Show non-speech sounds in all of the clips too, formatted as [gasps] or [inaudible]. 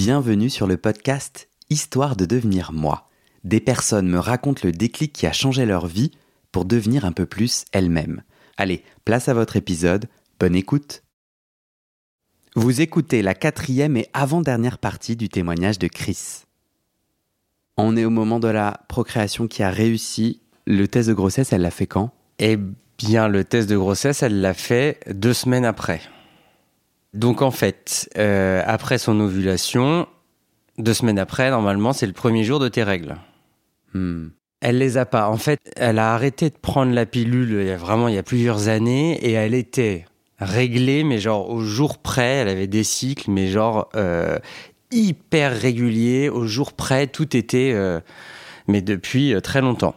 Bienvenue sur le podcast Histoire de devenir moi. Des personnes me racontent le déclic qui a changé leur vie pour devenir un peu plus elles-mêmes. Allez, place à votre épisode, bonne écoute. Vous écoutez la quatrième et avant-dernière partie du témoignage de Chris. On est au moment de la procréation qui a réussi. Le test de grossesse, elle l'a fait quand? Eh bien, le test de grossesse, elle l'a fait deux semaines après. Donc en fait, euh, après son ovulation, deux semaines après, normalement, c'est le premier jour de tes règles. Hmm. Elle les a pas. En fait, elle a arrêté de prendre la pilule il y a vraiment il y a plusieurs années et elle était réglée, mais genre au jour près, elle avait des cycles, mais genre euh, hyper réguliers. Au jour près, tout était, euh, mais depuis très longtemps.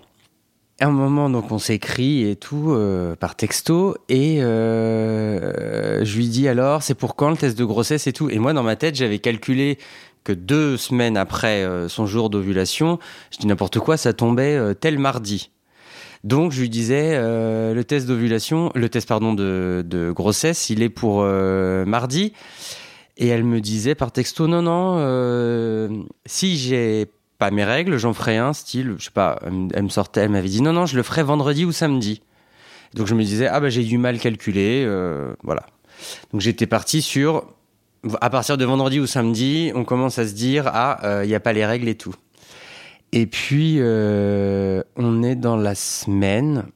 À un moment, donc, on s'écrit et tout euh, par texto, et euh, je lui dis alors, c'est pour quand le test de grossesse et tout? Et moi, dans ma tête, j'avais calculé que deux semaines après euh, son jour d'ovulation, je dis n'importe quoi, ça tombait tel mardi. Donc, je lui disais, le test d'ovulation, le test, pardon, de, de grossesse, il est pour mardi. Et elle me disait par texto, non, non, si j'ai pas mes règles, j'en ferai un style, je sais pas, elle me- sortait, elle m'avait dit non, non, je le ferai vendredi ou samedi. Donc je me disais, ah bah j'ai du mal calculé, euh, voilà. Donc j'étais parti sur, à partir de vendredi ou samedi, on commence à se dire, ah, il n'y a pas les règles et tout. Et puis, euh, on est dans la semaine,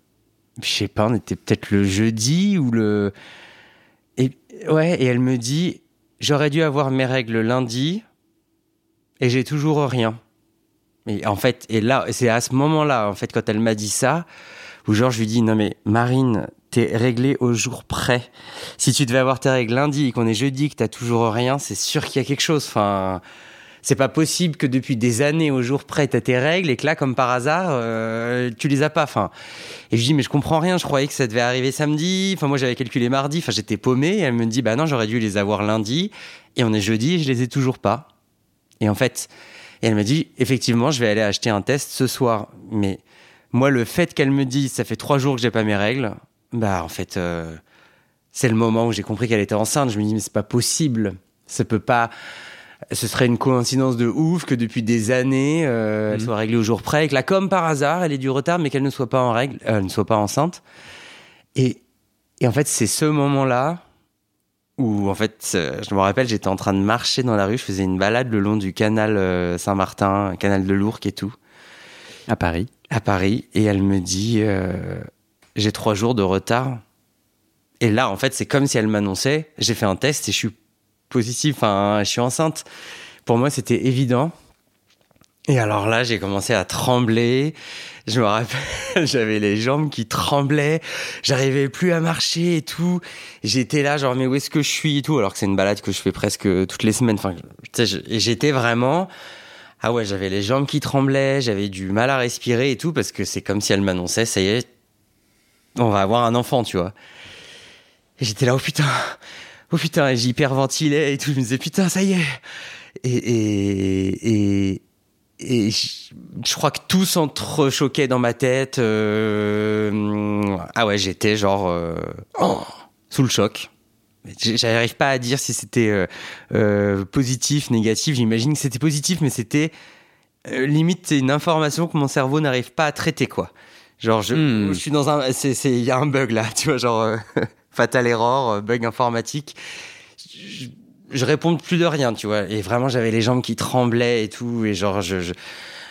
je sais pas, on était peut-être le jeudi ou le... Et, ouais, et elle me dit, j'aurais dû avoir mes règles lundi et j'ai toujours rien. Et en fait, et là, c'est à ce moment-là, en fait, quand elle m'a dit ça, où genre je lui dis non mais Marine, t'es réglée au jour près. Si tu devais avoir tes règles lundi et qu'on est jeudi, que t'as toujours rien, c'est sûr qu'il y a quelque chose. Enfin, c'est pas possible que depuis des années au jour près t'as tes règles et que là, comme par hasard, euh, tu les as pas. Enfin, et je dis mais je comprends rien. Je croyais que ça devait arriver samedi. Enfin, moi j'avais calculé mardi. Enfin, j'étais paumé. Elle me dit bah non, j'aurais dû les avoir lundi. Et on est jeudi et je les ai toujours pas. Et en fait, et elle m'a dit, effectivement, je vais aller acheter un test ce soir. Mais moi, le fait qu'elle me dise, ça fait trois jours que j'ai pas mes règles, bah en fait, euh, c'est le moment où j'ai compris qu'elle était enceinte. Je me dis, mais c'est pas possible. Ça peut pas. Ce serait une coïncidence de ouf que depuis des années, euh, elle Mhm. soit réglée au jour près, et que là, comme par hasard, elle ait du retard, mais qu'elle ne soit pas en règle, euh, ne soit pas enceinte. Et, et en fait, c'est ce moment-là où, en fait, euh, je me rappelle, j'étais en train de marcher dans la rue, je faisais une balade le long du canal euh, Saint-Martin, canal de l'Ourcq et tout, À Paris. à Paris, et elle me dit, euh, j'ai trois jours de retard. Et là, en fait, c'est comme si elle m'annonçait, j'ai fait un test et je suis positif, enfin, je suis enceinte. Pour moi, c'était évident. Et alors là, j'ai commencé à trembler. Je me rappelle, [laughs] j'avais les jambes qui tremblaient. J'arrivais plus à marcher et tout. J'étais là, genre, mais où est-ce que je suis et tout, alors que c'est une balade que je fais presque toutes les semaines. Enfin, j'étais vraiment, ah ouais, j'avais les jambes qui tremblaient, j'avais du mal à respirer et tout, parce que c'est comme si elle m'annonçait, ça y est, on va avoir un enfant, tu vois. Et j'étais là, oh putain, oh putain, et j'hyperventilais et tout. Je me disais, putain, ça y est. Et, et, et, et je, je crois que tout s'entrechoquait dans ma tête. euh, ah ouais, j'étais genre euh, oh, sous le choc. J'arrive pas à dire si c'était euh, euh, positif, négatif. J'imagine que c'était positif, mais c'était euh, limite c'est une information que mon cerveau n'arrive pas à traiter quoi. Genre je, Hmm. je suis dans un, il y a un bug là, [laughs] tu vois, genre euh, [laughs] fatal error, bug informatique. Je, je réponds plus de rien, tu vois. Et vraiment j'avais les jambes qui tremblaient et tout, et genre je, je-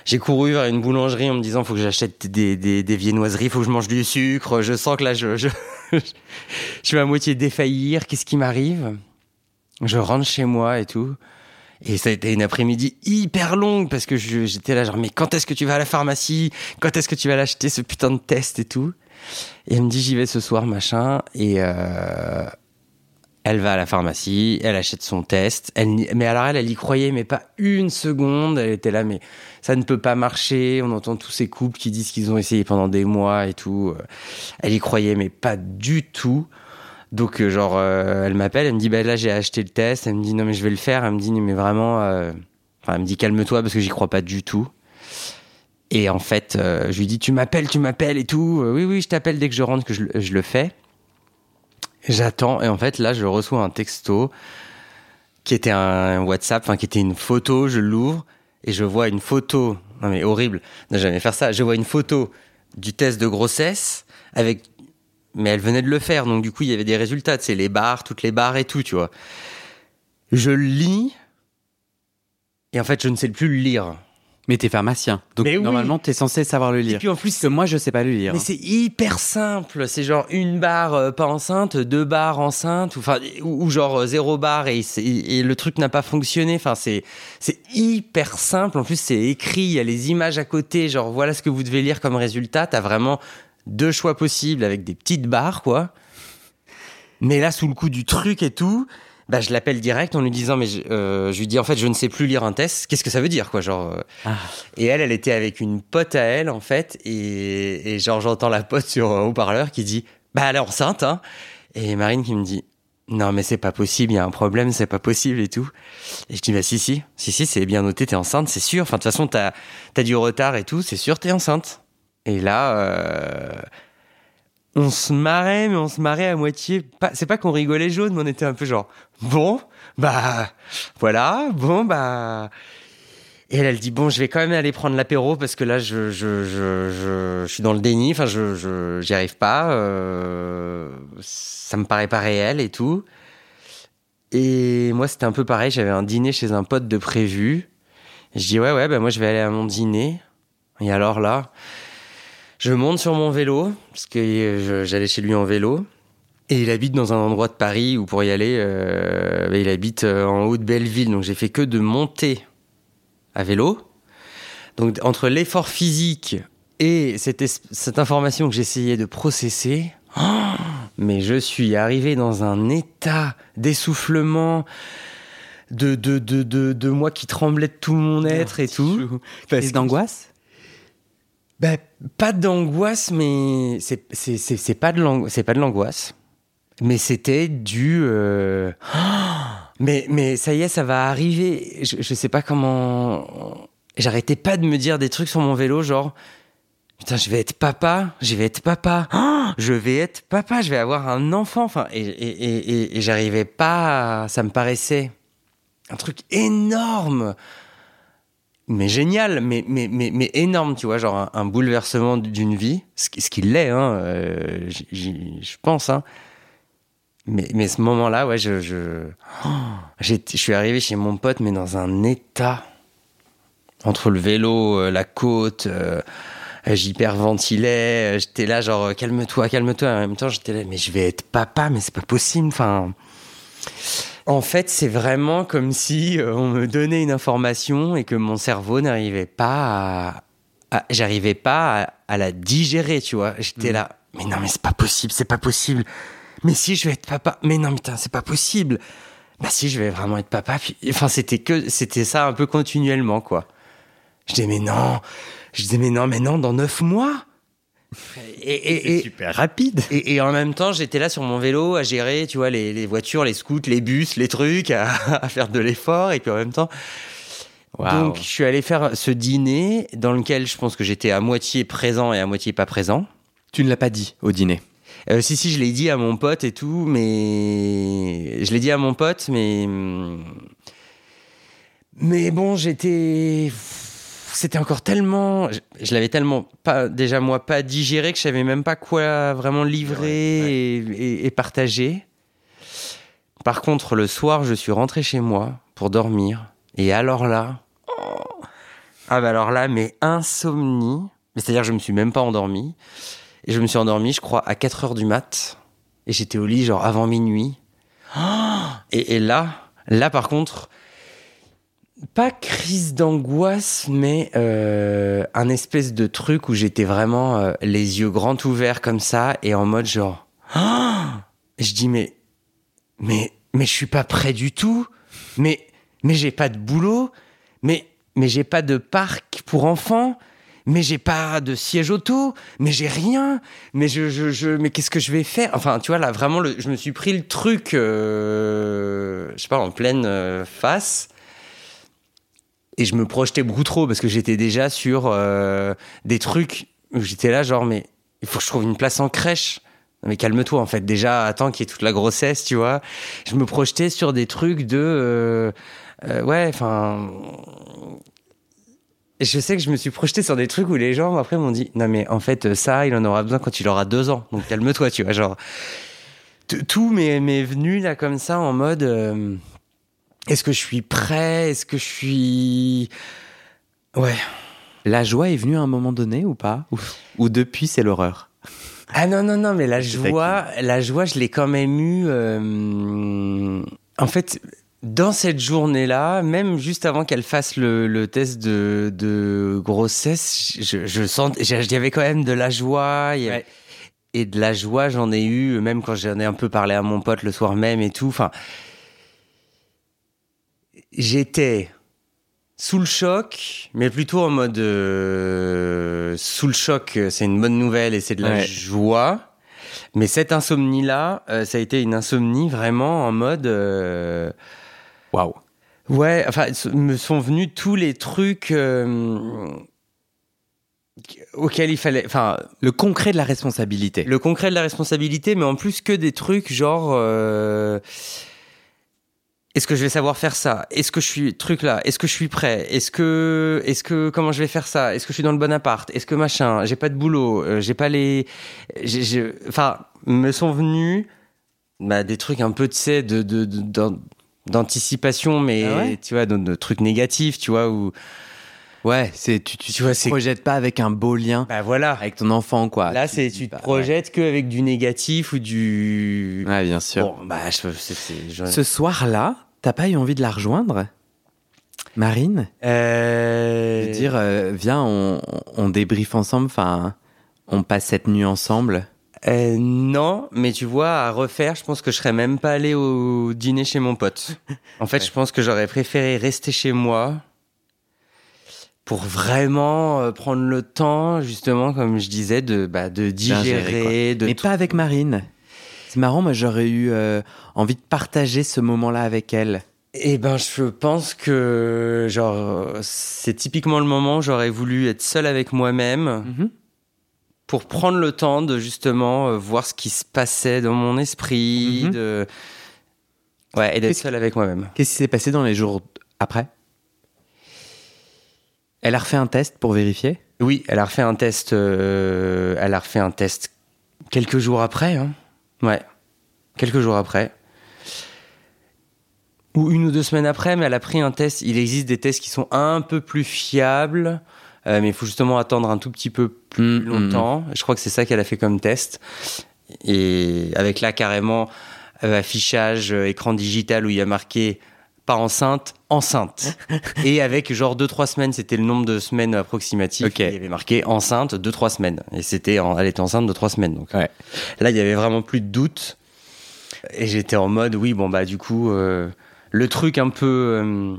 j'ai couru vers une boulangerie en me disant faut que j'achète des, des, des viennoiseries, faut que je mange du sucre. Je sens que là je, je, [laughs] je vais à moitié défaillir. Qu'est-ce qui m'arrive? Je rentre chez moi et tout. Et ça a été une après-midi hyper longue parce que j'étais là genre mais quand est-ce que tu vas à la pharmacie? Quand est-ce que tu vas l'acheter ce putain de test et tout? Et elle me dit j'y vais ce soir machin et euh, elle va à la pharmacie, elle achète son test. Mais alors elle, elle y croyait mais pas une seconde. Elle était là mais ça ne peut pas marcher. On entend tous ces couples qui disent qu'ils ont essayé pendant des mois et tout. Elle y croyait mais pas du tout. Donc, euh, genre, euh, elle m'appelle, elle me dit, bah là, j'ai acheté le test. Elle me dit, non, mais je vais le faire. Elle me dit, mais vraiment, euh, elle me dit, calme-toi parce que j'y crois pas du tout. Et en fait, euh, je lui dis, tu m'appelles, tu m'appelles et tout. Euh, oui, oui, je t'appelle dès que je rentre que je, je le fais. J'attends. Et en fait, là, je reçois un texto qui était un WhatsApp, enfin qui était une photo, je l'ouvre et je vois une photo. Non mais horrible, ne jamais faire ça. Je vois une photo du test de grossesse avec mais elle venait de le faire donc du coup il y avait des résultats, c'est les barres, toutes les barres et tout, tu vois. Je lis et en fait je ne sais plus le lire. Mais t'es pharmacien. Donc Mais oui. normalement, t'es censé savoir le Et lire. puis en plus Parce que moi, je sais pas le lire. Mais c'est hyper simple. C'est genre une barre euh, pas enceinte, deux barres enceintes, ou, enfin, ou, ou genre euh, zéro barre et, et le truc n'a pas fonctionné. Enfin, c'est c'est hyper simple. En plus, c'est écrit. Il y a les images à côté. Genre voilà ce que vous devez lire comme résultat. T'as vraiment deux choix possibles avec des petites barres, quoi. Mais là, sous le coup du truc et tout, bah, je l'appelle direct en lui disant, mais je, euh, je lui dis en fait, je ne sais plus lire un test. Qu'est-ce que ça veut dire, quoi, genre. euh, Ah. et elle, elle était avec une pote à elle, en fait, et, et genre, j'entends la pote sur un haut-parleur qui dit, bah, elle est enceinte, hein. Et Marine qui me dit, non, mais c'est pas possible, il y a un problème, c'est pas possible et tout. Et je dis, bah, si, si, si, si, c'est bien noté, t'es enceinte, c'est sûr. Enfin, de toute façon, t'as, t'as du retard et tout, c'est sûr, t'es enceinte. Et là, euh, on se marrait, mais on se marrait à moitié. C'est pas qu'on rigolait jaune, mais on était un peu genre, bon, bah, voilà, bon, bah. Et elle, elle dit bon, je vais quand même aller prendre l'apéro parce que là, je, je, je, je, suis dans le déni. Enfin, je, je, j'y arrive pas. euh, ça me paraît pas réel et tout. Et moi, c'était un peu pareil. J'avais un dîner chez un pote de prévu. Je dis ouais, ouais, bah moi, je vais aller à mon dîner. Et alors là, je monte sur mon vélo parce que euh, j'allais chez lui en vélo. Et il habite dans un endroit de Paris où pour y aller, euh, bah, il habite euh, en haut de Belleville. Donc j'ai fait que de monter à vélo. Donc entre l'effort physique et cette, information que j'essayais de processer, oh, [gasps] mais je suis arrivé dans un état d'essoufflement, de, de, de, de, de moi qui tremblait de tout mon être et tout. Crise d'angoisse? Bah, pas d'angoisse, mais c'est pas de c'est pas de l'angoisse. Mais c'était du. euh, [gasps] Mais, mais ça y est, ça va arriver. Je, sais pas comment. J'arrêtais pas de me dire des trucs sur mon vélo, genre. Putain, je vais être papa, je vais être papa, [gasps] je vais être papa, je vais avoir un enfant. Enfin, et, et, et, et- j'arrivais pas. Ça me paraissait un truc énorme mais génial, mais, mais, mais, mais énorme, tu vois, genre un, bouleversement d'une vie, ce, qui- ce qu'il l'est, hein, euh, je pense. Hein. Mais, mais ce moment-là, ouais, je, [gasps] je, suis arrivé chez mon pote, mais dans un état, entre le vélo, euh, la côte, euh, j'hyperventilais, euh, j'étais là, genre, calme-toi, calme-toi. En même temps, j'étais là, mais je vais être papa, mais c'est pas possible, enfin... En fait, c'est vraiment comme si euh, on me donnait une information et que mon cerveau n'arrivait pas à, à- j'arrivais pas à, à la digérer, tu vois. J'étais là, mais non, mais c'est pas possible, c'est pas possible. Mais si je vais être papa, mais non, putain, c'est pas possible. Bah si, je vais vraiment être papa. Puis, enfin, c'était que, c'était ça un peu continuellement, quoi. Je disais mais non, je disais mais non, mais non, dans neuf mois. Et, super rapide. et, et en même temps, j'étais là sur mon vélo à gérer, tu vois, les, les voitures, les scouts, les bus, les trucs, à, [laughs] à faire de l'effort. Et puis en même temps, donc je suis allé faire ce dîner dans lequel je pense que j'étais à moitié présent et à moitié pas présent. Tu ne l'as pas dit au dîner. Euh, si si, je l'ai dit à mon pote et tout, mais je l'ai dit à mon pote, mais mais bon, j'étais c'était encore tellement je, je l'avais tellement pas déjà moi pas digéré que je savais même pas quoi vraiment livrer Ouais, ouais. Et, et- et partager. Par contre, le soir, je suis rentré chez moi pour dormir et alors là oh, ah bah alors là mais insomnie, c'est-à-dire que je me suis même pas endormi. Et je me suis endormi, je crois, à 4 heures du mat. Et j'étais au lit, genre, avant minuit. Et, et là, là, par contre, pas crise d'angoisse, mais euh, un espèce de truc où j'étais vraiment euh, les yeux grands ouverts comme ça et en mode genre. [gasps] Et je dis, mais, mais, mais je suis pas prêt du tout. Mais, mais j'ai pas de boulot. Mais, mais j'ai pas de parc pour enfants mais j'ai pas de siège auto, mais j'ai rien, mais je, je, je mais qu'est-ce que je vais faire? Enfin, tu vois là, vraiment, je me suis pris le truc, euh, je sais pas, en pleine face, et je me projetais beaucoup trop parce que j'étais déjà sur euh, des trucs où j'étais là, genre, mais il faut que je trouve une place en crèche. mais calme-toi en fait. Déjà, attends qu'il y ait toute la grossesse, tu vois. Je me projetais sur des trucs de, euh, euh, ouais, enfin. Je sais que je me suis projeté sur des trucs où les gens après m'ont dit non mais en fait ça il en aura besoin quand il aura deux ans donc calme-toi tu vois genre tout m'est venu là comme ça en mode est-ce que je suis prêt? Est-ce que je suis ouais la joie est venue à un moment donné ou pas? Ou, ou depuis c'est l'horreur? Ah non, non, non, mais la joie, la joie, je l'ai quand même eu. Euh, en fait, dans cette journée-là, même juste avant qu'elle fasse le, test de, grossesse, je, je sens, il y avait quand même de la joie. Et de la joie, j'en ai eu, même quand j'en ai un peu parlé à mon pote le soir même et tout. Enfin, j'étais sous le choc, mais plutôt en mode euh, sous le choc, c'est une bonne nouvelle et c'est de la joie. Mais cette insomnie-là, euh, ça a été une insomnie vraiment en mode euh, waouh. Ouais, enfin, me sont venus tous les trucs auxquels il fallait, enfin, le concret de la responsabilité. Le concret de la responsabilité, mais en plus que des trucs genre est-ce que je vais savoir faire ça? Est-ce que je suis truc là? Est-ce que je suis prêt? Est-ce que est-ce que comment je vais faire ça? Est-ce que je suis dans le bon appart? Est-ce que machin? J'ai pas de boulot. Euh, j'ai pas les. Enfin, me sont venus bah, des trucs un peu tu sais de, de, d'anticipation, mais ah tu vois, de, trucs négatifs, tu vois où. Ouais, c'est tu tu, tu vois, te projettes pas avec un beau lien. Bah voilà. Avec ton enfant quoi. Là, c'est tu te bah, projettes que avec du négatif ou du. Ouais, bien sûr. Bon, bah je, Ce soir-là, T'as pas eu envie de la rejoindre Marine? Euh... dire, euh, viens, on, on débriefe ensemble, enfin, on passe cette nuit ensemble euh, non, mais tu vois, à refaire, je pense que je serais même pas allé au dîner chez mon pote. [laughs] En fait, je pense que j'aurais préféré rester chez moi pour vraiment prendre le temps, justement, comme je disais, de, bah, de digérer. de mais pas avec Marine. C'est marrant, moi j'aurais eu euh, envie de partager ce moment-là avec elle. Eh ben, je pense que genre c'est typiquement le moment où j'aurais voulu être seul avec moi-même mhm. pour prendre le temps de justement euh, voir ce qui se passait dans mon esprit, mhm. de ouais, et d'être seul avec moi-même. Qu'est-ce qui s'est passé dans les jours après? Elle a refait un test pour vérifier? Oui, elle a refait un test. Euh, elle a refait un test quelques jours après. Hein. Ouais. Quelques jours après. Ou une ou deux semaines après, mais elle a pris un test. Il existe des tests qui sont un peu plus fiables, euh, mais il faut justement attendre un tout petit peu plus mm, mm, longtemps. Mm. Je crois que c'est ça qu'elle a fait comme test. Et avec là, carrément, euh, affichage, euh, écran digital où il y a marqué pas enceinte, enceinte. [laughs] et avec genre 2-3 semaines, c'était le nombre de semaines approximatif. Il y avait marqué enceinte 2-3 semaines. Et c'était, elle était enceinte de 3 semaines. Donc là, il y avait vraiment plus de doute. Et j'étais en mode, oui, bon, bah, du coup, euh, le truc un peu. Euh,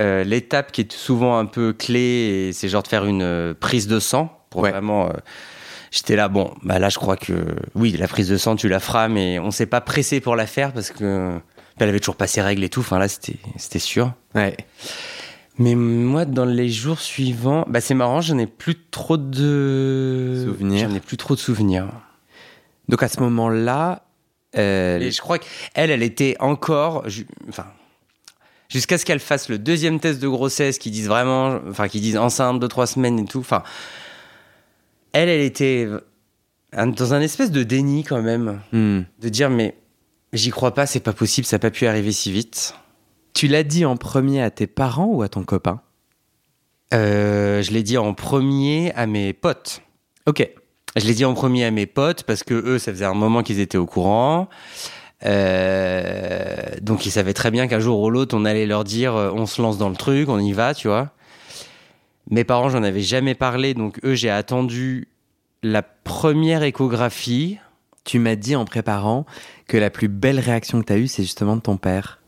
euh, l'étape qui est souvent un peu clé, c'est genre de faire une prise de sang pour vraiment. J'étais là, bon, bah là, je crois que oui, la prise de sang, tu la feras, mais on s'est pas pressé pour la faire parce que elle avait toujours pas ses règles et tout. Enfin là, c'était sûr. Ouais. Mais moi, dans les jours suivants, bah c'est marrant, j'en ai plus trop de souvenirs. J'en ai plus trop de souvenirs. Donc à ce moment-là, euh... je crois qu'elle, elle était encore, enfin, jusqu'à ce qu'elle fasse le deuxième test de grossesse, qui disent vraiment, enfin, qui disent enceinte de trois semaines et tout. Enfin, elle, elle était dans un espèce de déni quand même, hmm. de dire mais J'y crois pas, c'est pas possible, ça n'a pas pu arriver si vite. Tu l'as dit en premier à tes parents ou à ton copain? Euh, Je l'ai dit en premier à mes potes. Ok. Je l'ai dit en premier à mes potes parce que eux, ça faisait un moment qu'ils étaient au courant. Euh, donc ils savaient très bien qu'un jour ou l'autre, on allait leur dire euh, on se lance dans le truc, on y va, tu vois. Mes parents, j'en avais jamais parlé, donc eux, j'ai attendu la première échographie tu m'as dit en préparant que la plus belle réaction que tu as eue, c'est justement de ton père.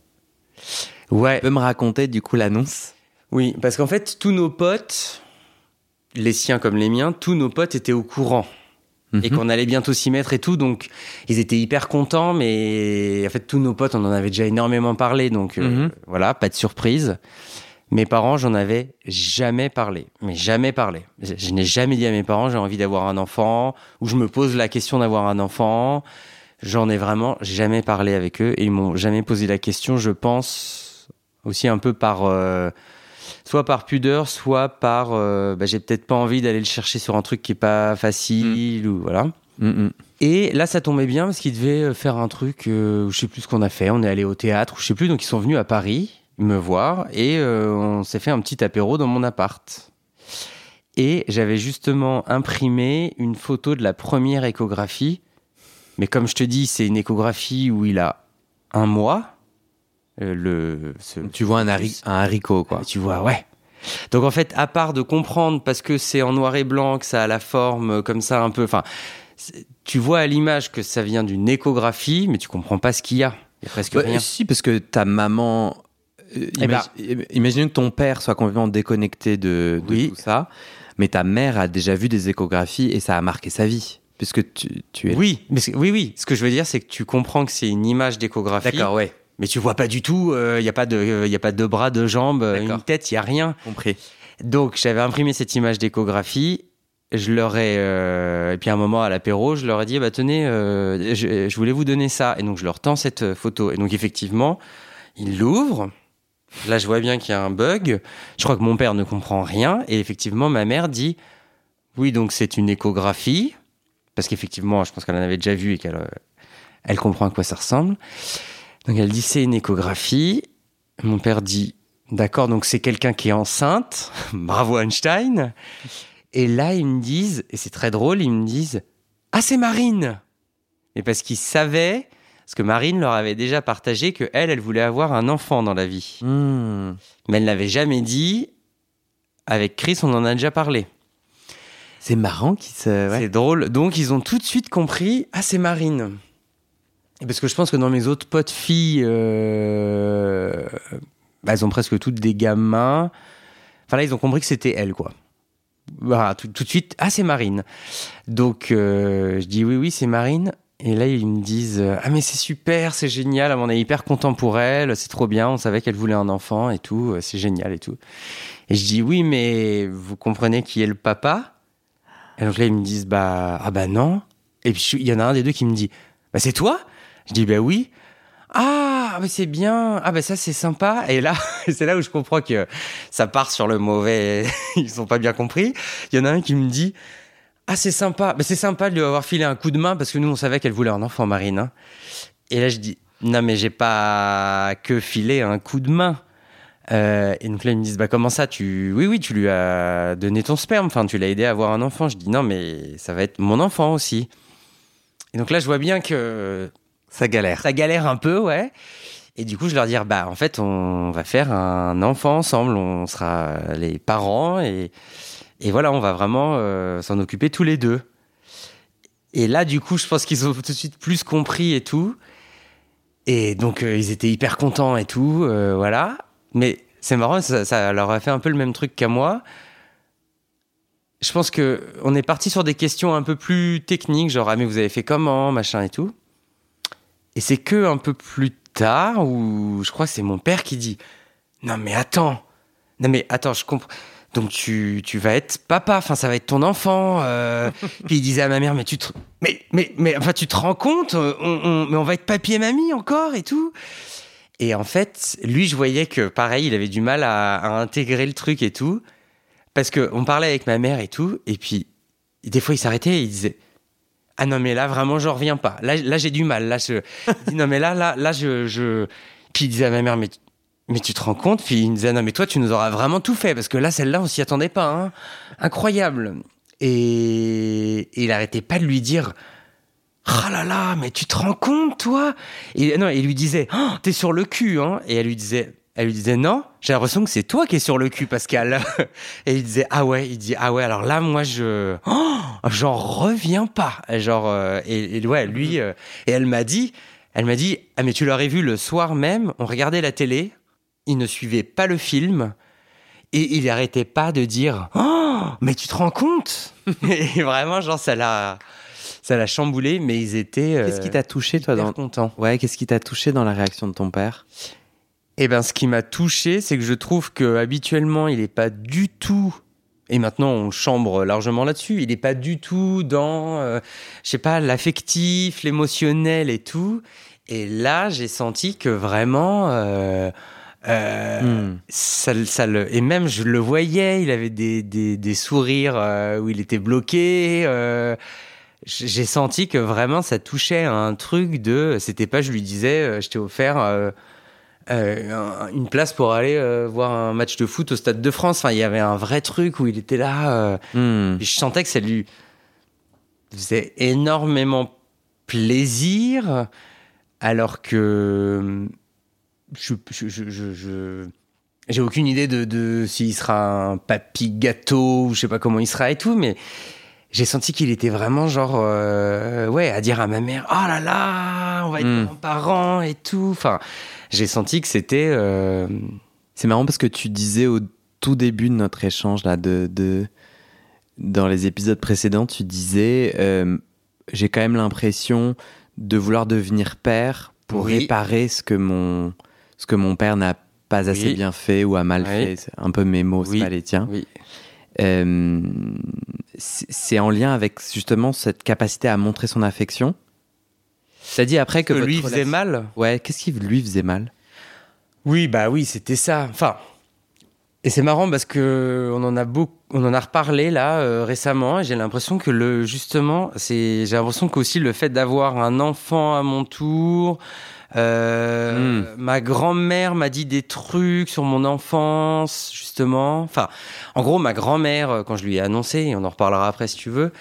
Ouais. Tu peux me raconter du coup l'annonce? Oui, parce qu'en fait, tous nos potes, les siens comme les miens, tous nos potes étaient au courant. Et mhm. qu'on allait bientôt s'y mettre et tout, donc ils étaient hyper contents, mais en fait tous nos potes, on en avait déjà énormément parlé, donc euh, mhm. voilà, pas de surprise. Mes parents, j'en avais jamais parlé, mais jamais parlé. Je, je n'ai jamais dit à mes parents j'ai envie d'avoir un enfant ou je me pose la question d'avoir un enfant. J'en ai vraiment jamais parlé avec eux et ils m'ont jamais posé la question. Je pense aussi un peu par euh, soit par pudeur, soit par euh, bah, j'ai peut-être pas envie d'aller le chercher sur un truc qui est pas facile ou voilà. Mm, mm. Et là, ça tombait bien parce qu'ils devaient faire un truc, euh, je sais plus ce qu'on a fait. On est allé au théâtre, ou je sais plus. Donc ils sont venus à Paris me voir et euh, on s'est fait un petit apéro dans mon appart. Et j'avais justement imprimé une photo de la première échographie. Mais comme je te dis, c'est une échographie où il a un mois. Euh, le, ce- Tu vois un, harri- un haricot, quoi. tu vois, ouais. Donc en fait, à part de comprendre parce que c'est en noir et blanc, que ça a la forme euh, comme ça un peu, enfin, tu vois à l'image que ça vient d'une échographie, mais tu comprends pas ce qu'il y a. Il y a presque Ouais, rien. si, parce que ta maman. Euh, Eh ben- Imaginons que ton père soit complètement déconnecté de, de Oui. tout ça, mais ta mère a déjà vu des échographies et ça a marqué sa vie, puisque tu, tu es. Oui, mais oui, oui. Ce que je veux dire, c'est que tu comprends que c'est une image d'échographie. D'accord, ouais, Mais tu vois pas du tout. Il y a pas de, il y a pas de bras, de jambes, euh, une tête. Il y a rien. compris. Donc j'avais imprimé cette image d'échographie. Je leur ai euh, et puis à un moment à l'apéro, je leur ai dit bah tenez, euh, je, je voulais vous donner ça et donc je leur tends cette euh, photo et donc effectivement ils l'ouvrent. Là je vois bien qu'il y a un bug. Je crois que mon père ne comprend rien et effectivement ma mère dit oui donc c'est une échographie parce qu'effectivement je pense qu'elle en avait déjà vu et qu'elle euh, elle comprend à quoi ça ressemble. Donc elle dit c'est une échographie. Mon père dit D'accord, donc c'est quelqu'un qui est enceinte. [laughs] Bravo Einstein. Et là, ils me disent, et c'est très drôle, ils me disent Ah, c'est Marine Et parce qu'ils savaient, parce que Marine leur avait déjà partagé que elle, elle voulait avoir un enfant dans la vie. Hmm. Mais elle n'avait jamais dit. Avec Chris, on en a déjà parlé. C'est marrant qu'il se. ouais. C'est drôle. Donc, ils ont tout de suite compris Ah, c'est Marine. Et parce que je pense que dans mes autres potes filles, euh, bah, elles ont presque toutes des gamins. Enfin, là, ils ont compris que c'était elle, quoi. Voilà, tout, tout de suite, ah, c'est Marine. Donc, euh, je dis oui, oui, c'est Marine. Et là, ils me disent Ah, mais c'est super, c'est génial. On est hyper content pour elle, c'est trop bien. On savait qu'elle voulait un enfant et tout, euh, c'est génial et tout. Et je dis Oui, mais vous comprenez qui est le papa? Et donc là, ils me disent Bah, ah, bah non. Et puis, il y en a un des deux qui me dit Bah, c'est toi? Je dis Bah oui. Ah, mais c'est bien. Ah, bah ça, c'est sympa. Et là, [laughs] c'est là où je comprends que ça part sur le mauvais. [laughs] Ils sont pas bien compris. Il y en a un qui me dit Ah, c'est sympa. Bah, c'est sympa de lui avoir filé un coup de main parce que nous, on savait qu'elle voulait un enfant, Marine. hein. Et là, je dis Non, mais j'ai pas que filé un coup de main. Euh, et donc là, ils me disent Bah, comment ça tu... Oui, oui, tu lui as donné ton sperme. Enfin, tu l'as aidé à avoir un enfant. Je dis Non, mais ça va être mon enfant aussi. Et donc là, je vois bien que Ça galère. ça galère un peu, ouais. Et du coup, je leur dis, bah, en fait, on va faire un enfant ensemble. On sera les parents et, et voilà, on va vraiment euh, s'en occuper tous les deux. Et là, du coup, je pense qu'ils ont tout de suite plus compris et tout. Et donc, euh, ils étaient hyper contents et tout, euh, voilà. Mais c'est marrant, ça, leur a fait un peu le même truc qu'à moi. Je pense que on est parti sur des questions un peu plus techniques, genre, ah, mais vous avez fait comment, machin et tout. Et c'est que un peu plus tard où je crois que c'est mon père qui dit Non, mais attends, non, mais attends, je comprends. Donc tu, tu vas être papa, enfin ça va être ton enfant. euh. [laughs] Puis il disait à ma mère, mais tu te, mais, mais, mais, enfin tu te rends compte, euh, on, on- mais on va être papy et mamie encore et tout. Et en fait, lui, je voyais que pareil, il avait du mal à, à intégrer le truc et tout, parce que on parlait avec ma mère et tout, et puis des fois il s'arrêtait et il disait. Ah non mais là vraiment j'en reviens pas. Là, là j'ai du mal. Là je il dit, non mais là là là je je puis il disait à ma mère mais mais tu te rends compte Puis il me disait non mais toi tu nous auras vraiment tout fait parce que là celle-là on s'y attendait pas. Hein. Incroyable. Et... il arrêtait pas de lui dire ah là là mais tu te rends compte toi? Et non il lui disait oh, t'es sur le cul hein. Et elle lui disait elle lui disait non j'ai l'impression que c'est toi qui es sur le cul Pascal. [laughs] Et il disait ah ouais il dit ah ouais alors là moi je oh, j'en reviens pas genre euh, et, et ouais lui euh, et elle m'a dit elle m'a dit ah mais tu l'aurais vu le soir même on regardait la télé il ne suivait pas le film et il arrêtait pas de dire oh mais tu te rends compte [laughs] et vraiment genre ça l'a ça l'a chamboulé mais ils étaient euh, Qu'est-ce qui t'a touché, toi, dans. contents Ouais, qu'est-ce qui t'a touché dans la réaction de ton père? Et ben, ce qui m'a touché, c'est que je trouve que habituellement, il n'est pas du tout. Et maintenant, on chambre largement là-dessus. Il n'est pas du tout dans, euh, je sais pas, l'affectif, l'émotionnel et tout. Et là, j'ai senti que vraiment, euh, euh, Hmm. ça, ça le, et même je le voyais, il avait des, des, des sourires euh, où il était bloqué. euh, j'ai senti que vraiment ça touchait à un truc de. C'était pas, je lui disais, euh, je t'ai offert un- une place pour aller voir un match de foot au Stade de France. Enfin, il y avait un vrai truc où il était là. Hmm. et je sentais que ça lui faisait énormément plaisir, alors que je, je, je, je- je- j'ai aucune idée de, de s'il sera un papy gâteau ou je sais pas comment il sera et tout, mais j'ai senti qu'il était vraiment genre euh, ouais à dire à ma mère oh là là on va être Mm. grands-parents et tout. Enfin, j'ai senti que c'était euh, C'est marrant parce que tu disais au tout début de notre échange là, de, de dans les épisodes précédents, tu disais euh, j'ai quand même l'impression de vouloir devenir père pour Oui. réparer ce que mon ce que mon père n'a pas assez bien fait ou a mal Oui. fait. C'est un peu mes mots, c'est pas les tiens. oui Euh, c'est en lien avec justement cette capacité à montrer son affection. T'as dit après que, que lui faisait mal? Ouais, qu'est-ce qui lui faisait mal? Oui, bah oui, c'était ça. Enfin, et c'est marrant parce que on en a beaucoup, on en a reparlé là euh, récemment. Et j'ai l'impression que le justement, c'est, j'ai l'impression qu'aussi le fait d'avoir un enfant à mon tour. Euh, Ma grand-mère m'a dit des trucs sur mon enfance, justement. Enfin, en gros, ma grand-mère, euh, quand je lui ai annoncé, et on en reparlera après si tu veux,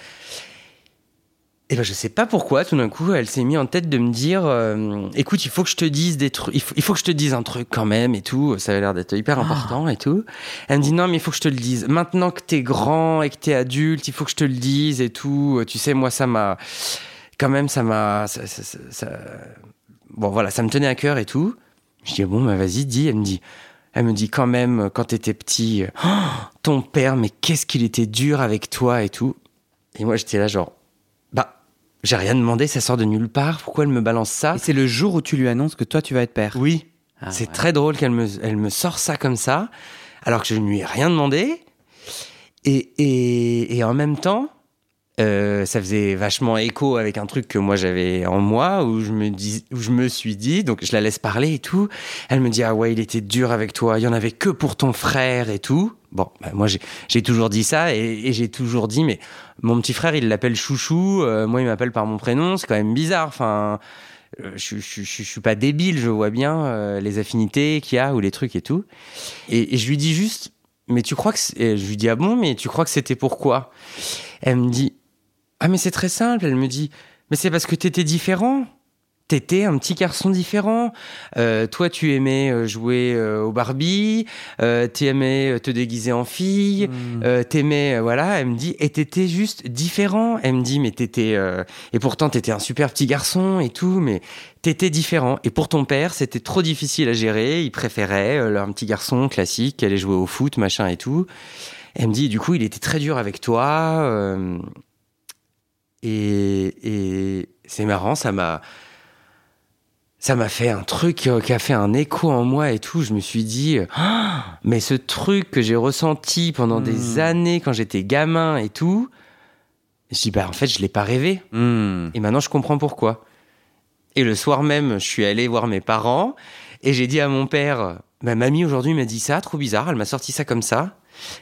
et ben je sais pas pourquoi, tout d'un coup, elle s'est mis en tête de me dire, euh, écoute, il faut que je te dise des trucs, il faut, il faut que je te dise un truc quand même et tout. Ça a l'air d'être hyper important et tout. Elle me dit non, mais il faut que je te le dise. Maintenant que t'es grand et que t'es adulte, il faut que je te le dise et tout. Tu sais, moi, ça m'a, quand même, ça m'a, ça, ça- ça- ça- bon, voilà, ça me tenait à cœur et tout. Je dis bon, bah vas-y, dis. Elle me dit, elle me dit quand même, quand t'étais petit, Oh, ton père, mais qu'est-ce qu'il était dur avec toi et tout. Et moi, j'étais là genre, bah, j'ai rien demandé, ça sort de nulle part. Pourquoi elle me balance ça Et c'est le jour où tu lui annonces que toi tu vas être père. Oui. Ah, c'est ouais. très drôle qu'elle me, elle me sort ça comme ça, alors que je ne lui ai rien demandé. Et, et, et en même temps, euh, ça faisait vachement écho avec un truc que moi j'avais en moi, où je, me dis, où je me suis dit, donc je la laisse parler et tout. Elle me dit, ah ouais, il était dur avec toi, il y en avait que pour ton frère et tout. Bon, bah, moi j'ai toujours dit ça et, et j'ai toujours dit, mais mon petit frère il l'appelle chouchou, euh, moi il m'appelle par mon prénom, c'est quand même bizarre. Enfin, euh, je, je, je, je suis pas débile, je vois bien euh, les affinités qu'il y a ou les trucs et tout. Et, et je lui dis juste, mais tu crois que. je lui dis, ah bon, mais tu crois que c'était pourquoi Elle me dit, ah, mais c'est très simple. Elle me dit, mais c'est parce que t'étais différent. T'étais un petit garçon différent. Euh, toi, tu aimais euh, jouer euh, au Barbie. Euh, tu aimais te déguiser en fille. Mmh. Euh, t'aimais, voilà, elle me dit, et t'étais juste différent. Elle me dit, mais t'étais, et pourtant t'étais un super petit garçon et tout, mais t'étais différent. Et pour ton père, c'était trop difficile à gérer. Il préférait un petit garçon classique qui allait jouer au foot, machin et tout. Elle me dit, du coup, il était très dur avec toi. Et et c'est marrant, ça m'a. Ça m'a fait un truc euh, qui a fait un écho en moi et tout. Je me suis dit, [gasps] mais ce truc que j'ai ressenti pendant des Hmm. années quand j'étais gamin et tout, je dis, bah en fait, je l'ai pas rêvé. Mmh. Et maintenant, je comprends pourquoi. Et le soir même, je suis allé voir mes parents et j'ai dit à mon père, ma mamie aujourd'hui m'a dit ça, trop bizarre, elle m'a sorti ça comme ça.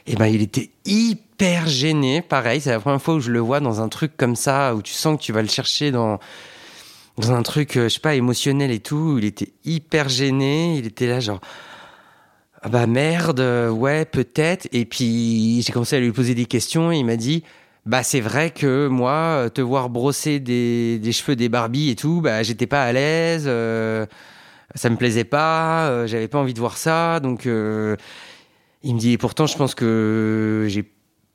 Et ben, il était hyper gêné, pareil, c'est la première fois où je le vois dans un truc comme ça, où tu sens que tu vas le chercher dans, dans un truc, euh, je sais pas, émotionnel et tout. Il était hyper gêné, il était là genre, ah bah merde, euh, ouais, peut-être. Et puis, j'ai commencé à lui poser des questions et il m'a dit, bah c'est vrai que moi, euh, te voir brosser des, cheveux des Barbie et tout, bah j'étais pas à l'aise, ça me plaisait pas, j'avais pas envie de voir ça, donc il me dit et pourtant je pense que j'ai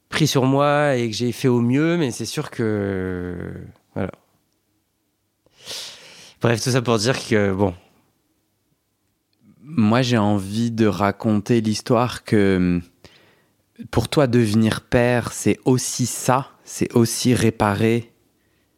pris sur moi et que j'ai fait au mieux, mais c'est sûr que voilà. Bref, tout ça pour dire que bon, Moi, j'ai envie de raconter l'histoire que pour toi, devenir père, c'est aussi ça, c'est aussi réparer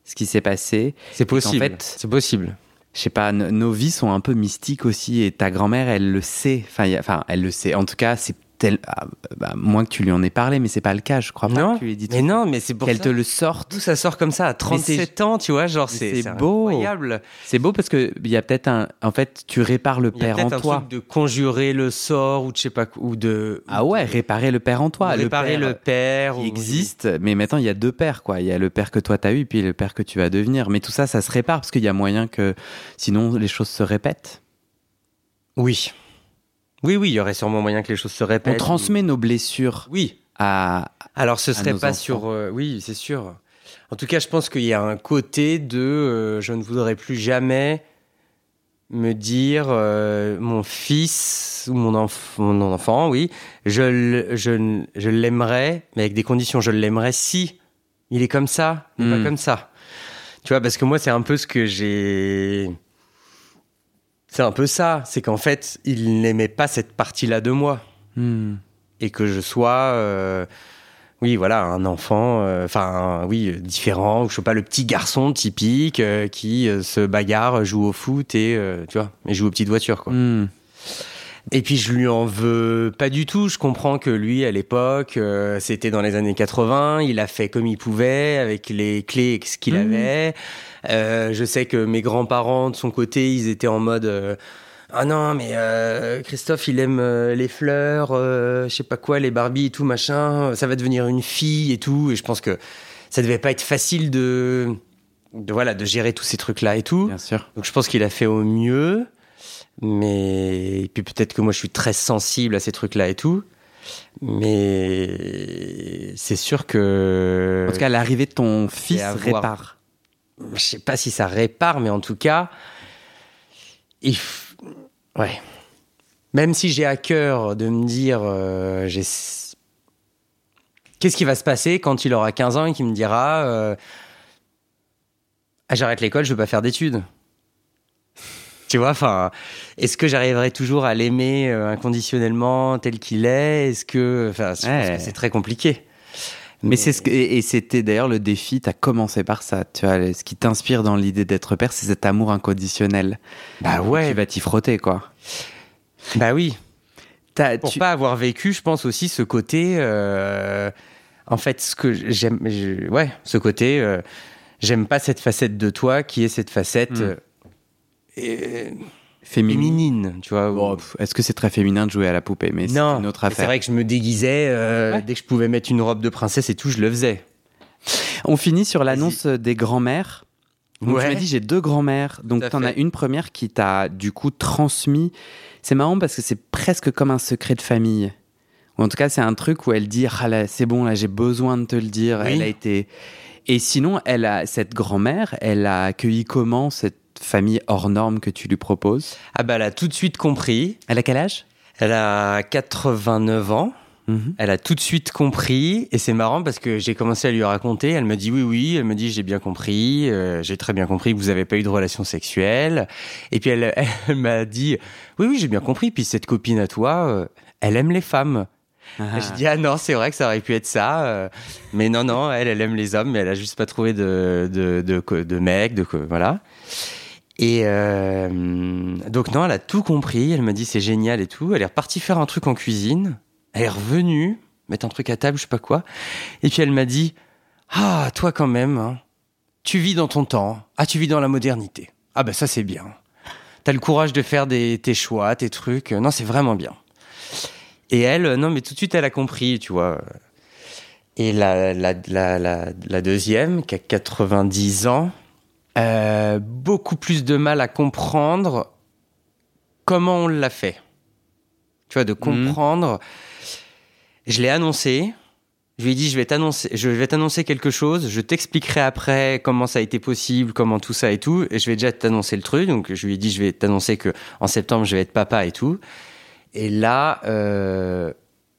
ce qui s'est passé. c'est possible. fait- c'est possible. je sais pas, nos vies sont un peu mystiques aussi, et ta grand-mère, elle le sait. Enfin, a- enfin, elle le sait. En tout cas, c'est tel, ah, bah, moins que tu lui en aies parlé, mais c'est pas le cas. Je crois pas Non, que tu lui aies dit. Mais tout. non, mais c'est pour qu'elle te le sorte. D'où ça sort comme ça à 37 ans, tu vois, genre c'est beau. incroyable. C'est beau parce que il y a peut-être un. En fait, tu répares le père en un toi. truc de conjurer le sort ou de je sais pas ou de Ah ouais, réparer le père en toi. ou réparer le le père père, qui ou- existe, mais maintenant il y a deux pères quoi. Il y a le père que toi t'as eu et puis le père que tu vas devenir. Mais tout ça, ça se répare parce qu'il y a moyen que sinon les choses se répètent. Oui. Oui, oui, il y aurait sûrement moyen que les choses se répètent. On transmet nos blessures Oui. à. Alors ce serait pas enfants. sur. euh, oui, c'est sûr. En tout cas, je pense qu'il y a un côté de euh, je ne voudrais plus jamais me dire euh, mon fils ou mon, enf- mon enfant, oui, je, je, je l'aimerais, mais avec des conditions. Je l'aimerais si il est comme ça, mais Hmm. pas comme ça. Tu vois, parce que moi, c'est un peu ce que j'ai. C'est un peu ça. C'est qu'en fait, il n'aimait pas cette partie-là de moi Hmm. et que je sois euh, oui voilà un enfant euh, enfin oui différent je sais pas le petit garçon typique euh, qui se bagarre joue au foot et tu vois et joue aux petites voitures quoi Hmm. Et puis je lui en veux pas du tout je comprends que lui à l'époque euh, c'était dans les années 80 il a fait comme il pouvait avec les clés ce qu'il Mhm. avait Euh, je sais que mes grands-parents de son côté ils étaient en mode euh, ah non, mais euh, Christophe, il aime euh, les fleurs, euh, je sais pas quoi, les Barbies et tout, machin. Ça va devenir une fille et tout. Et je pense que ça devait pas être facile de, de, voilà, de gérer tous ces trucs-là et tout. Bien sûr. Donc je pense qu'il a fait au mieux. Mais et puis peut-être que moi, je suis très sensible à ces trucs-là et tout. Mais c'est sûr que. En tout cas, l'arrivée de ton fils répare. je sais pas si ça répare, mais en tout cas, il f- ouais. Même si j'ai à cœur de me dire, euh, j'ai- qu'est-ce qui va se passer quand il aura 15 ans et qu'il me dira, euh, ah, j'arrête l'école, je veux pas faire d'études. Tu vois, enfin, est-ce que j'arriverai toujours à l'aimer euh, inconditionnellement tel qu'il est? Est-ce que, enfin, Ouais. c'est très compliqué. Mais c'est ce que, et c'était d'ailleurs le défi, tu as commencé par ça. Tu vois, ce qui t'inspire dans l'idée d'être père, c'est cet amour inconditionnel. bah ouais, Tu vas t'y frotter, quoi. bah oui. Pour tu- pas avoir vécu, je pense aussi ce côté. euh, en fait, ce que j'aime, ouais, ce côté. euh, j'aime pas cette facette de toi qui est cette facette Hmm. Féminine. tu vois. Bon, Est-ce que c'est très féminin de jouer à la poupée? Mais c'est une autre mais c'est affaire. vrai que je me déguisais euh, Ouais. dès que je pouvais mettre une robe de princesse et tout, je le faisais. On finit sur l'annonce des grands-mères. Donc Ouais. tu m'as dit j'ai deux grands-mères. Donc tu en as une première qui t'a du coup transmis. C'est marrant parce que c'est presque comme un secret de famille. Ou en tout cas c'est un truc où elle dit ah c'est bon là j'ai besoin de te le dire. Oui. Elle a été. Et sinon elle a cette grand-mère elle a accueilli comment cette famille hors norme que tu lui proposes? Ah bah, elle a tout de suite compris. Elle a quel âge? Elle a 89 ans. Mhm. Elle a tout de suite compris et c'est marrant parce que j'ai commencé à lui raconter. Elle me dit oui oui. Elle me dit j'ai bien compris. euh, j'ai très bien compris que vous avez pas eu de relation sexuelle. Et puis elle, [laughs] elle m'a dit oui oui j'ai bien compris. Puis cette copine à toi, euh, elle aime les femmes. Ah. J'ai dit ah non c'est vrai que ça aurait pu être ça. euh, mais non non elle elle aime les hommes mais elle a juste pas trouvé de de de, mec de voilà. Et euh, donc non, elle a tout compris. Elle m'a dit c'est génial et tout. Elle est repartie faire un truc en cuisine. Elle est revenue mettre un truc à table, je sais pas quoi. Et puis elle m'a dit ah toi quand même, hein, tu vis dans ton temps. Ah tu vis dans la modernité. Ah ben ça c'est bien. T'as le courage de faire tes choix, tes trucs. Non c'est vraiment bien. Et elle, non mais tout de suite elle a compris, tu vois. Et la, la, la deuxième, qui a 90 ans, euh, beaucoup plus de mal à comprendre comment on l'a fait. Tu vois, de comprendre. Je l'ai annoncé. Je lui ai dit, je vais t'annoncer, je vais t'annoncer quelque chose. Je t'expliquerai après comment ça a été possible, comment tout ça et tout. Et je vais déjà t'annoncer le truc. Donc, je lui ai dit, je vais t'annoncer que en septembre, je vais être papa et tout. Et là, euh,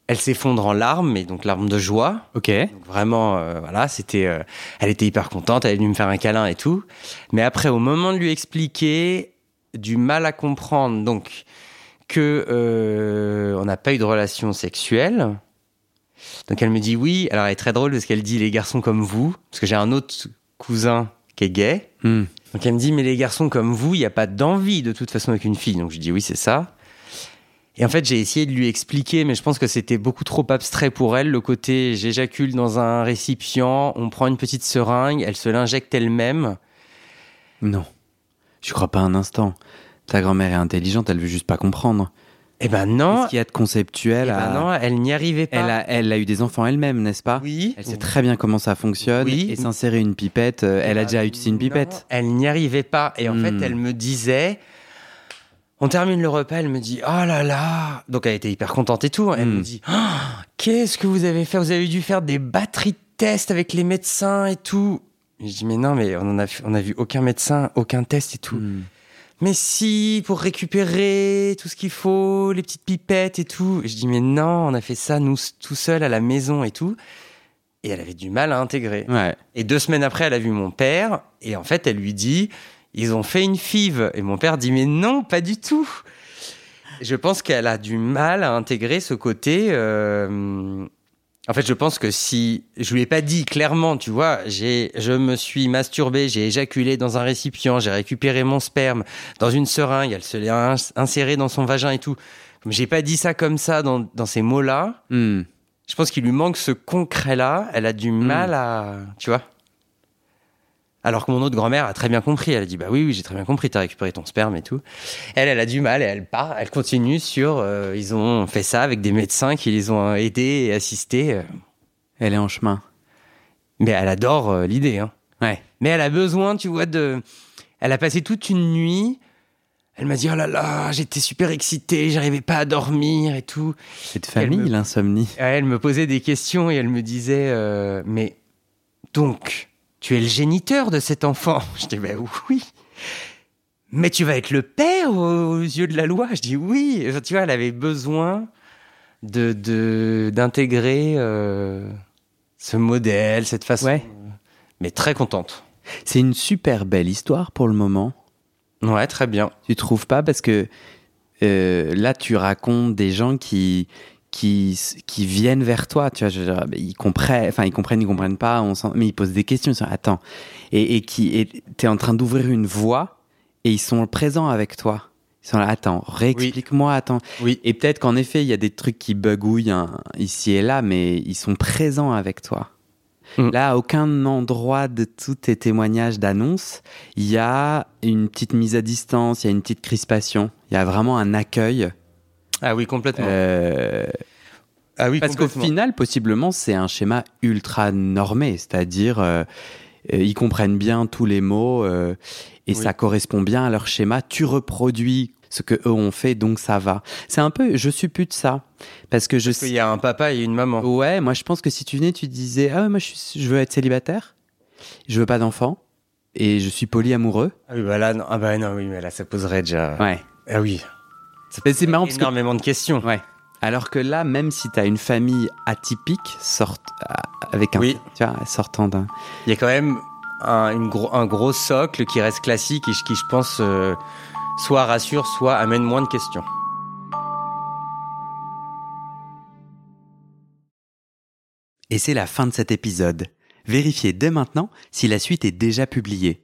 elle s'effondre en larmes, mais donc larmes de joie. Ok. Donc vraiment, euh, voilà, c'était, euh, elle était hyper contente, elle est venue me faire un câlin et tout. Mais après, au moment de lui expliquer, du mal à comprendre, donc que euh, on n'a pas eu de relation sexuelle. Donc elle me dit oui. Alors elle est très drôle parce qu'elle dit les garçons comme vous, parce que j'ai un autre cousin qui est gay. Hmm. Donc elle me dit, mais les garçons comme vous, il n'y a pas d'envie de toute façon avec une fille. Donc je dis, oui, c'est ça. Et en fait, j'ai essayé de lui expliquer, mais je pense que c'était beaucoup trop abstrait pour elle. Le côté, j'éjacule dans un récipient, on prend une petite seringue, elle se l'injecte elle-même. Non. Je crois pas un instant. Ta grand-mère est intelligente, elle veut juste pas comprendre. Eh ben non. Qu'est-ce qu'il y a de conceptuel Eh à- ben non, elle n'y arrivait pas. Elle a, elle a eu des enfants elle-même, n'est-ce pas? Oui. Elle sait très bien comment ça fonctionne. Oui. Et s'insérer une pipette, euh, elle a déjà utilisé une Non, pipette. elle n'y arrivait pas. Et en Hmm. fait, elle me disait. On termine le repas, elle me dit Oh là là Donc elle était hyper contente et tout. Elle Hmm. me dit Ah, Qu'est-ce que vous avez fait? Vous avez dû faire des batteries de tests avec les médecins et tout. Et je dis Mais non, mais on en a, on a vu aucun médecin, aucun test et tout. Hmm. Mais si, pour récupérer tout ce qu'il faut, les petites pipettes et tout. Je dis, mais non, on a fait ça, nous, tout seul à la maison et tout. Et elle avait du mal à intégrer. Ouais. Et deux semaines après, elle a vu mon père. Et en fait, elle lui dit, ils ont fait une FIV. Et mon père dit, mais non, pas du tout. Je pense qu'elle a du mal à intégrer ce côté. euh, En fait, je pense que si je lui ai pas dit clairement, tu vois, j'ai, je me suis masturbé, j'ai éjaculé dans un récipient, j'ai récupéré mon sperme dans une seringue, elle se l'est ins- insérée dans son vagin et tout. Comme j'ai pas dit ça comme ça dans, dans ces mots-là, Hmm. je pense qu'il lui manque ce concret-là. Elle a du mal à, tu vois. Alors que mon autre grand-mère a très bien compris. Elle a dit bah oui oui j'ai très bien compris. T'as récupéré ton sperme et tout. Elle elle a du mal et elle part. Elle continue sur. euh, ils ont fait ça avec des médecins qui les ont aidés et assistés. euh. Elle est en chemin. Mais elle adore euh, l'idée. Hein. Ouais. Mais elle a besoin, tu vois, de. Elle a passé toute une nuit. Elle m'a dit oh là là j'étais super excitée, j'arrivais pas à dormir et tout. C'est de famille, me- l'insomnie. Elle me posait des questions et elle me disait euh, Mais donc, tu es le géniteur de cet enfant [laughs] Je dis Ben oui. Mais tu vas être le père aux, yeux de la loi Je dis oui. Tu vois, elle avait besoin de- d'intégrer euh, ce modèle, cette façon. Ouais. Mais très contente. C'est une super belle histoire pour le moment. Ouais, très bien. Tu trouves pas? Parce que euh, là, tu racontes des gens qui, qui, qui viennent vers toi. Tu vois, je bah, ils comprennent, enfin, ils comprennent, ils comprennent pas, on sent- mais ils posent des questions. Ils sont, attends, et, et qui, t'es en train d'ouvrir une voie et ils sont présents avec toi. Ils sont là, attends, réexplique-moi, attends. Oui. Et peut-être qu'en effet, il y a des trucs qui bugouillent hein, ici et là, mais ils sont présents avec toi. Mm. Là, à aucun endroit de tous tes témoignages d'annonces, il y a une petite mise à distance, il y a une petite crispation, il y a vraiment un accueil. Ah oui, complètement. Euh, ah oui, parce qu'au final, possiblement, c'est un schéma ultra normé, c'est-à-dire euh, euh, ils comprennent bien tous les mots euh, et Oui. ça correspond bien à leur schéma. Tu reproduis ce que eux ont fait, donc ça va. C'est un peu, je suppute ça, parce que je Parce qu'il y a un papa et une maman. Ouais, moi je pense que si tu venais, tu disais ah ouais, moi je, suis- je veux être célibataire, je veux pas d'enfant et je suis polyamoureux. Ah oui, bah là, non. Ah bah non, oui, mais là, ça poserait déjà. Ouais. Ah oui. Mais c'est marrant parce que Énormément de questions. ouais. Alors que là, même si tu as une famille atypique, sorte avec un, Oui. tu vois, sortant d'un. Il y a quand même un, une gros, un gros socle qui reste classique et qui, je pense, euh, soit rassure, soit amène moins de questions. Et c'est la fin de cet épisode. Vérifiez dès maintenant si la suite est déjà publiée.